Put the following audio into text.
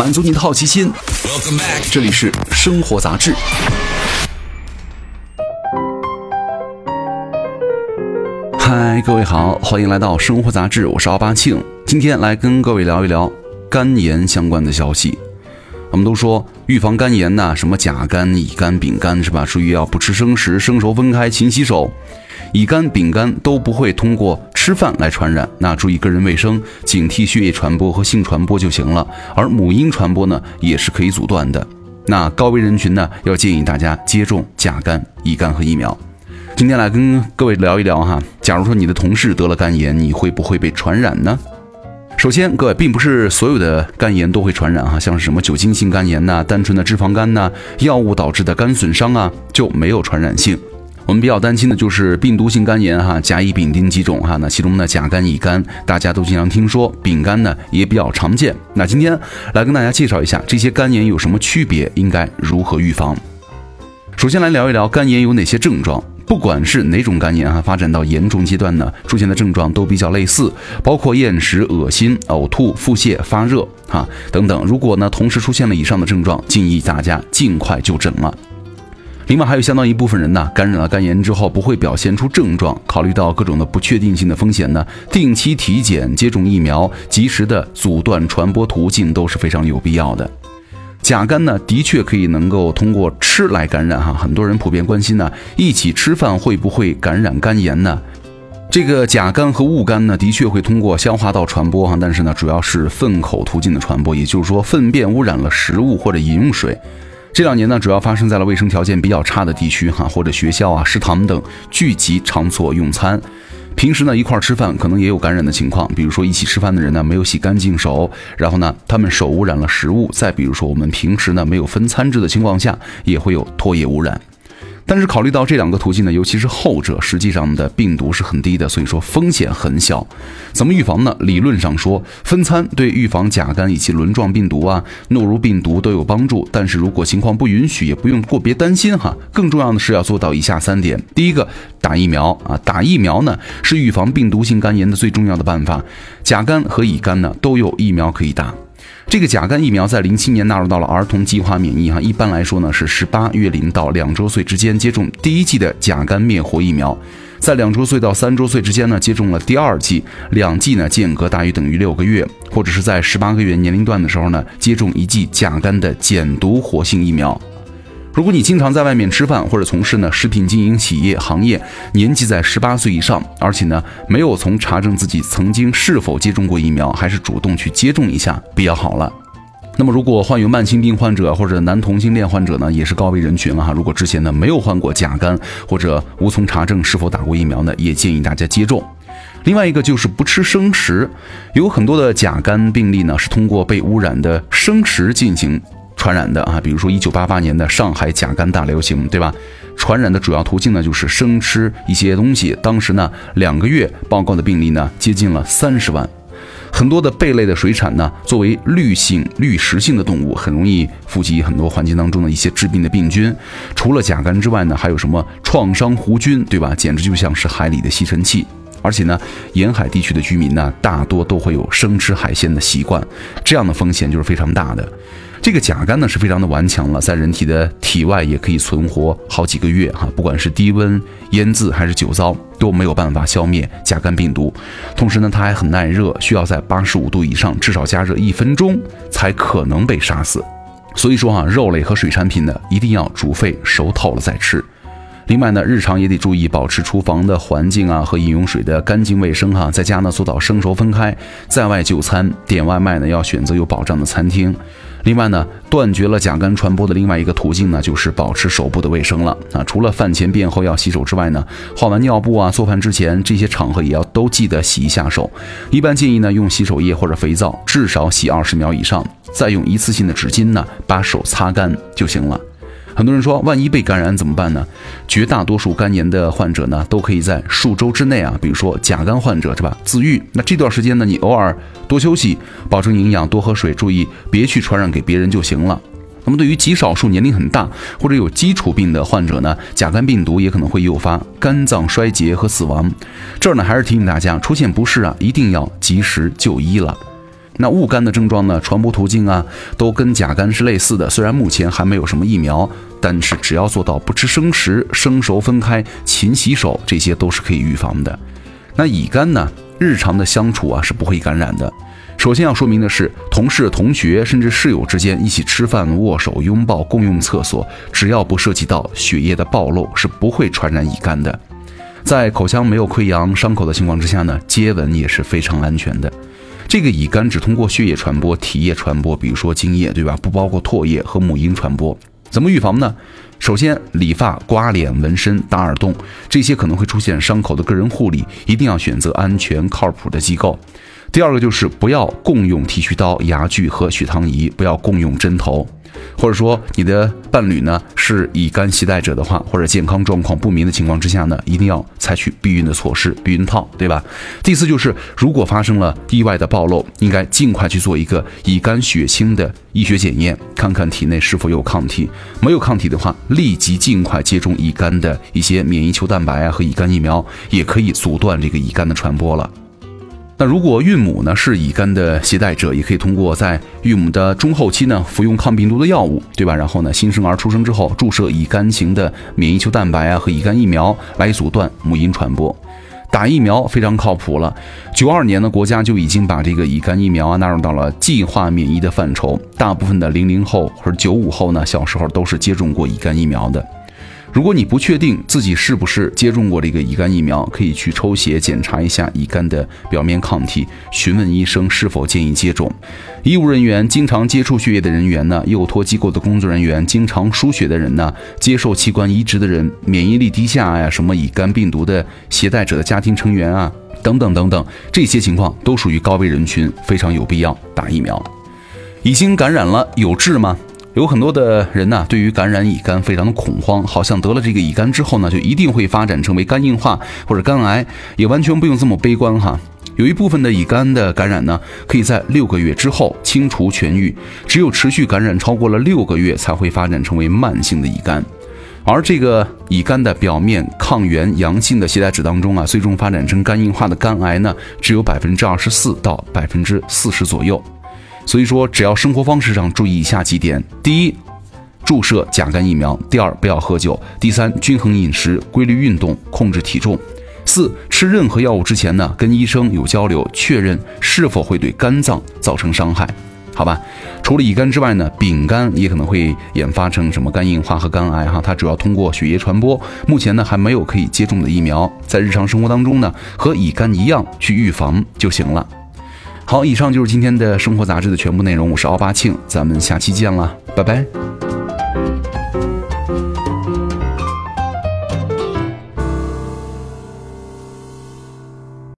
满足你的好奇心。这里是生活杂志。嗨，各位好，欢迎来到生活杂志，我是奥巴庆，今天来跟各位聊一聊肝炎相关的消息。我们都说预防肝炎呐，什么甲肝、乙肝、丙肝是吧？注意要不吃生食，生熟分开，勤洗手。乙肝、丙肝都不会通过吃饭来传染，那注意个人卫生，警惕血液传播和性传播就行了。而母婴传播呢，也是可以阻断的。那高危人群呢，要建议大家接种甲肝、乙肝和疫苗。今天来跟各位聊一聊哈，假如说你的同事得了肝炎，你会不会被传染呢？首先，各位并不是所有的肝炎都会传染哈，像是什么酒精性肝炎呐、单纯的脂肪肝呐、药物导致的肝损伤啊，就没有传染性。我们比较担心的就是病毒性肝炎哈，甲乙丙丁几种哈，那其中呢甲肝、乙肝大家都经常听说，丙肝呢也比较常见。那今天来跟大家介绍一下这些肝炎有什么区别，应该如何预防。首先来聊一聊肝炎有哪些症状。不管是哪种肝炎哈，发展到严重阶段呢，出现的症状都比较类似，包括厌食、恶心、呕吐、腹泻、发热哈等等。如果呢同时出现了以上的症状，建议大家尽快就诊了。另外还有相当一部分人呢，感染了肝炎之后不会表现出症状，考虑到各种的不确定性的风险呢，定期体检、接种疫苗、及时的阻断传播途径都是非常有必要的。甲肝呢，的确可以能够通过吃来感染哈，很多人普遍关心呢，一起吃饭会不会感染肝炎呢？这个甲肝和戊肝呢，的确会通过消化道传播哈，但是呢，主要是粪口途径的传播，也就是说，粪便污染了食物或者饮用水。这两年呢，主要发生在了卫生条件比较差的地区哈，或者学校啊、食堂等聚集场所用餐。平时呢一块吃饭，可能也有感染的情况。比如说一起吃饭的人呢没有洗干净手，然后呢他们手污染了食物。再比如说我们平时呢没有分餐制的情况下，也会有唾液污染。但是考虑到这两个途径呢，尤其是后者，实际上的病毒是很低的，所以说风险很小。怎么预防呢？理论上说，分餐对预防甲肝以及轮状病毒啊、诺如病毒都有帮助。但是如果情况不允许，也不用过别担心哈。更重要的是要做到以下三点：第一个，打疫苗啊，打疫苗呢是预防病毒性肝炎的最重要的办法。甲肝和乙肝呢都有疫苗可以打。这个甲肝疫苗在零七年纳入到了儿童计划免疫哈，一般来说呢是十八月龄到两周岁之间接种第一剂的甲肝灭活疫苗，在两周岁到三周岁之间呢接种了第二剂，两剂呢间隔大于等于六个月，或者是在十八个月年龄段的时候呢接种一剂甲肝的减毒活性疫苗。如果你经常在外面吃饭或者从事呢食品经营企业行业，年纪在十八岁以上，而且呢没有从查证自己曾经是否接种过疫苗，还是主动去接种一下比较好了。那么如果患有慢性病患者或者男同性恋患者呢，也是高危人群了哈。如果之前呢没有患过甲肝或者无从查证是否打过疫苗呢，也建议大家接种。另外一个就是不吃生食，有很多的甲肝病例呢是通过被污染的生食进行。传染的啊，比如说一九八八年的上海甲肝大流行，对吧？传染的主要途径呢就是生吃一些东西。当时呢两个月报告的病例呢接近了三十万。很多的贝类的水产呢，作为滤性滤食性的动物，很容易富集很多环境当中的一些致病的病菌。除了甲肝之外呢，还有什么创伤弧菌，对吧？简直就像是海里的吸尘器。而且呢，沿海地区的居民呢，大多都会有生吃海鲜的习惯，这样的风险就是非常大的。这个甲肝呢是非常的顽强了，在人体的体外也可以存活好几个月哈，不管是低温腌制还是酒糟都没有办法消灭甲肝病毒。同时呢，它还很耐热，需要在八十五度以上至少加热一分钟才可能被杀死。所以说哈，肉类和水产品呢一定要煮沸熟透了再吃。另外呢，日常也得注意保持厨房的环境啊和饮用水的干净卫生哈，在家呢做到生熟分开，在外就餐点外卖呢要选择有保障的餐厅。另外呢，断绝了甲肝传播的另外一个途径呢，就是保持手部的卫生了啊。除了饭前便后要洗手之外呢，换完尿布啊、做饭之前这些场合也要都记得洗一下手。一般建议呢，用洗手液或者肥皂至少洗二十秒以上，再用一次性的纸巾呢把手擦干就行了。很多人说，万一被感染怎么办呢？绝大多数肝炎的患者呢，都可以在数周之内啊，比如说甲肝患者是吧，自愈。那这段时间呢，你偶尔多休息，保证营养，多喝水，注意别去传染给别人就行了。那么对于极少数年龄很大或者有基础病的患者呢，甲肝病毒也可能会诱发肝脏衰竭和死亡。这儿呢，还是提醒大家，出现不适啊，一定要及时就医了。那戊肝的症状呢，传播途径啊，都跟甲肝是类似的。虽然目前还没有什么疫苗，但是只要做到不吃生食、生熟分开、勤洗手，这些都是可以预防的。那乙肝呢，日常的相处啊是不会感染的。首先要说明的是，同事、同学甚至室友之间一起吃饭、握手、拥抱、共用厕所，只要不涉及到血液的暴露，是不会传染乙肝的。在口腔没有溃疡、伤口的情况之下呢，接吻也是非常安全的。这个乙肝只通过血液传播、体液传播，比如说精液，对吧？不包括唾液和母婴传播。怎么预防呢？首先，理发、刮脸、纹身、打耳洞，这些可能会出现伤口的个人护理，一定要选择安全靠谱的机构。第二个就是不要共用剃须刀、牙具和血糖仪，不要共用针头。或者说你的伴侣呢是乙肝携带者的话，或者健康状况不明的情况之下呢，一定要采取避孕的措施，避孕套，对吧？第四就是，如果发生了意外的暴露，应该尽快去做一个乙肝血清的医学检验，看看体内是否有抗体。没有抗体的话，立即尽快接种乙肝的一些免疫球蛋白啊和乙肝疫苗，也可以阻断这个乙肝的传播了。那如果孕母呢是乙肝的携带者，也可以通过在孕母的中后期呢服用抗病毒的药物，对吧？然后呢新生儿出生之后注射乙肝型的免疫球蛋白啊和乙肝疫苗来阻断母婴传播。打疫苗非常靠谱了。九二年呢国家就已经把这个乙肝疫苗啊纳入到了计划免疫的范畴，大部分的零零后或者九五后呢小时候都是接种过乙肝疫苗的。如果你不确定自己是不是接种过这个乙肝疫苗，可以去抽血检查一下乙肝的表面抗体，询问医生是否建议接种。医务人员、经常接触血液的人员呢，幼托机构的工作人员、经常输血的人呢，接受器官移植的人、免疫力低下呀，什么乙肝病毒的携带者的家庭成员啊，等等等等，这些情况都属于高危人群，非常有必要打疫苗。已经感染了有治吗？有很多的人呢，对于感染乙肝非常的恐慌，好像得了这个乙肝之后呢，就一定会发展成为肝硬化或者肝癌，也完全不用这么悲观哈。有一部分的乙肝的感染呢，可以在六个月之后清除痊愈，只有持续感染超过了六个月，才会发展成为慢性的乙肝。而这个乙肝的表面抗原阳性的携带者当中啊，最终发展成肝硬化的肝癌呢，只有百分之二十四到百分之四十左右。所以说，只要生活方式上注意以下几点：第一，注射甲肝疫苗；第二，不要喝酒；第三，均衡饮食、规律运动、控制体重；四，吃任何药物之前呢，跟医生有交流，确认是否会对肝脏造成伤害。好吧，除了乙肝之外呢，丙肝也可能会演发成什么肝硬化和肝癌哈，它主要通过血液传播，目前呢还没有可以接种的疫苗，在日常生活当中呢，和乙肝一样去预防就行了。好，以上就是今天的生活杂志的全部内容。我是奥巴庆，咱们下期见了，拜拜。